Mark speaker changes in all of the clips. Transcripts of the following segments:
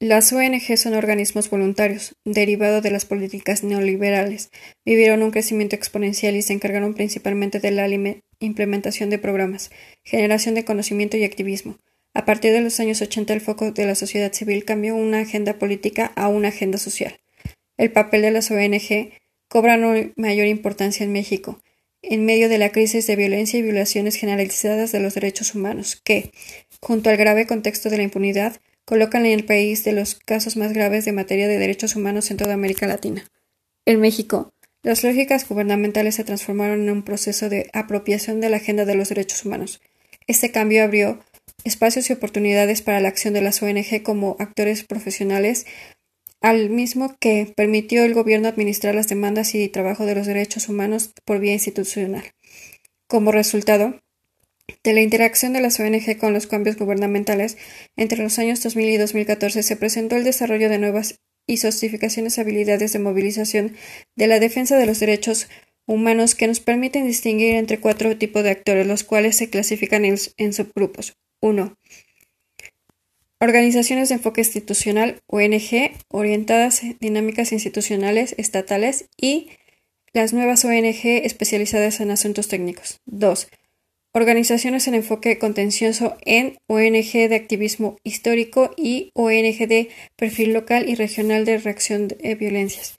Speaker 1: Las ONG son organismos voluntarios, derivado de las políticas neoliberales. Vivieron un crecimiento exponencial y se encargaron principalmente de la implementación de programas, generación de conocimiento y activismo. A partir de los años 80 el foco de la sociedad civil cambió una agenda política a una agenda social. El papel de las ONG cobra mayor importancia en México, en medio de la crisis de violencia y violaciones generalizadas de los derechos humanos, que, junto al grave contexto de la impunidad, colocan en el país de los casos más graves de materia de derechos humanos en toda América Latina. En México, las lógicas gubernamentales se transformaron en un proceso de apropiación de la agenda de los derechos humanos. Este cambio abrió espacios y oportunidades para la acción de las ONG como actores profesionales, al mismo que permitió el gobierno administrar las demandas y trabajo de los derechos humanos por vía institucional. Como resultado, de la interacción de las ONG con los cambios gubernamentales, entre los años 2000 y 2014 se presentó el desarrollo de nuevas y sostificaciones habilidades de movilización de la defensa de los derechos humanos que nos permiten distinguir entre cuatro tipos de actores, los cuales se clasifican en, subgrupos. 1. Organizaciones de enfoque institucional, ONG, orientadas en dinámicas institucionales estatales y las nuevas ONG especializadas en asuntos técnicos. 2 organizaciones en enfoque contencioso en ONG de activismo histórico y ONG de perfil local y regional de reacción de violencias.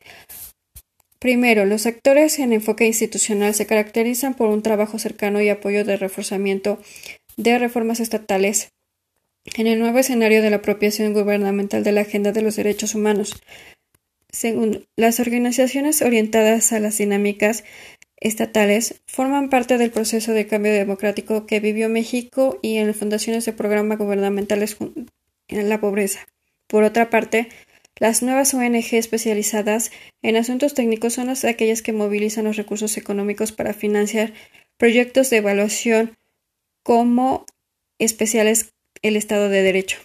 Speaker 1: Primero, los actores en enfoque institucional se caracterizan por un trabajo cercano y apoyo de reforzamiento de reformas estatales en el nuevo escenario de la apropiación gubernamental de la agenda de los derechos humanos. Segundo, las organizaciones orientadas a las dinámicas estatales forman parte del proceso de cambio democrático que vivió México y en las fundaciones de programas gubernamentales en la pobreza. Por otra parte, las nuevas ONG especializadas en asuntos técnicos son las aquellas que movilizan los recursos económicos para financiar proyectos de evaluación como especiales el Estado de Derecho.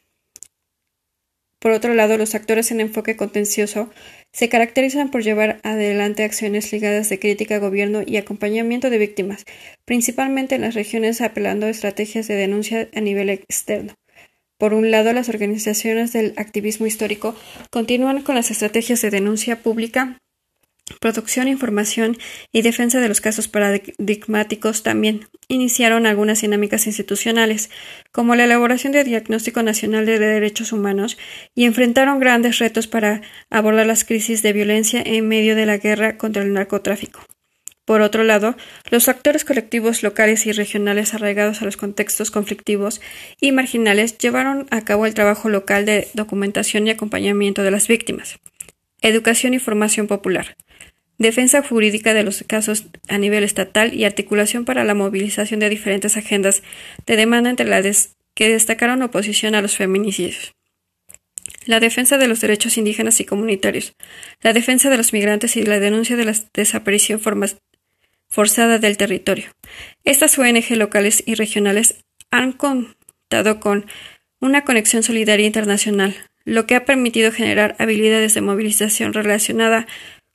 Speaker 1: Por otro lado, los actores en enfoque contencioso se caracterizan por llevar adelante acciones ligadas de crítica a gobierno y acompañamiento de víctimas, principalmente en las regiones apelando a estrategias de denuncia a nivel externo. Por un lado, las organizaciones del activismo histórico continúan con las estrategias de denuncia pública producción, información y defensa de los casos paradigmáticos también iniciaron algunas dinámicas institucionales, como la elaboración de Diagnóstico Nacional de Derechos Humanos, y enfrentaron grandes retos para abordar las crisis de violencia en medio de la guerra contra el narcotráfico. Por otro lado, los actores colectivos locales y regionales arraigados a los contextos conflictivos y marginales llevaron a cabo el trabajo local de documentación y acompañamiento de las víctimas. Educación y formación popular defensa jurídica de los casos a nivel estatal y articulación para la movilización de diferentes agendas de demanda entre las que destacaron oposición a los feminicidios. La defensa de los derechos indígenas y comunitarios, la defensa de los migrantes y la denuncia de la desaparición forzada del territorio. Estas ONG locales y regionales han contado con una conexión solidaria internacional, lo que ha permitido generar habilidades de movilización relacionada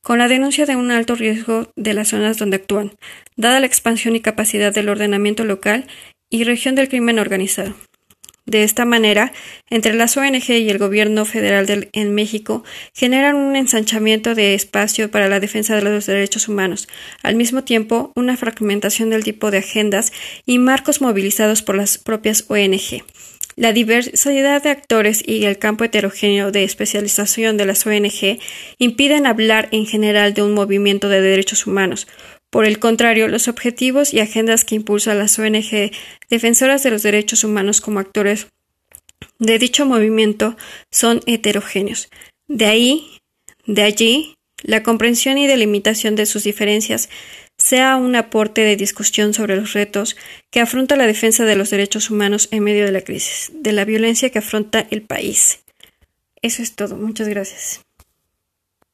Speaker 1: con la denuncia de un alto riesgo de las zonas donde actúan, dada la expansión y capacidad del ordenamiento local y región del crimen organizado. De esta manera, entre las ONG y el gobierno federal en México generan un ensanchamiento de espacio para la defensa de los derechos humanos, al mismo tiempo una fragmentación del tipo de agendas y marcos movilizados por las propias ONG. La diversidad de actores y el campo heterogéneo de especialización de las ONG impiden hablar en general de un movimiento de derechos humanos. Por el contrario, los objetivos y agendas que impulsan las ONG defensoras de los derechos humanos como actores de dicho movimiento son heterogéneos. De ahí, de allí, la comprensión y delimitación de sus diferencias sea un aporte de discusión sobre los retos que afronta la defensa de los derechos humanos en medio de la crisis, de la violencia que afronta el país. Eso es todo. Muchas gracias.